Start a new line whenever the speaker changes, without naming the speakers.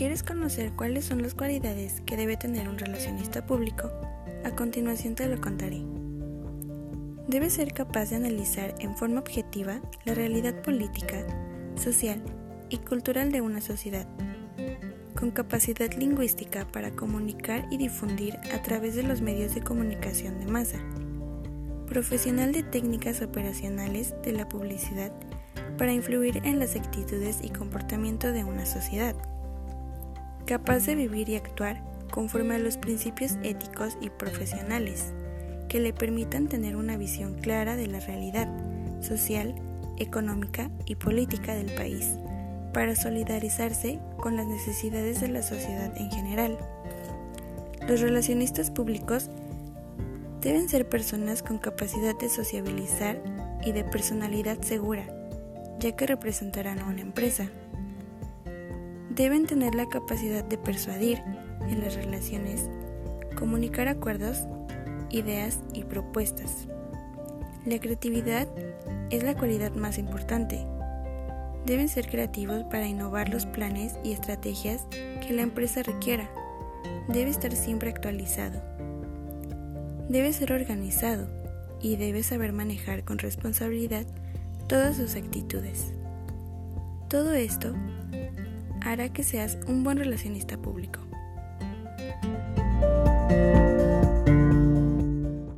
¿Quieres conocer cuáles son las cualidades que debe tener un relacionista público? A continuación te lo contaré. Debe ser capaz de analizar en forma objetiva la realidad política, social y cultural de una sociedad, con capacidad lingüística para comunicar y difundir a través de los medios de comunicación de masa, profesional de técnicas operacionales de la publicidad para influir en las actitudes y comportamiento de una sociedad capaz de vivir y actuar conforme a los principios éticos y profesionales que le permitan tener una visión clara de la realidad social, económica y política del país, para solidarizarse con las necesidades de la sociedad en general. Los relacionistas públicos deben ser personas con capacidad de sociabilizar y de personalidad segura, ya que representarán a una empresa deben tener la capacidad de persuadir en las relaciones, comunicar acuerdos, ideas y propuestas. La creatividad es la cualidad más importante. Deben ser creativos para innovar los planes y estrategias que la empresa requiera. Debe estar siempre actualizado. Debe ser organizado y debe saber manejar con responsabilidad todas sus actitudes. Todo esto hará que seas un buen relacionista público.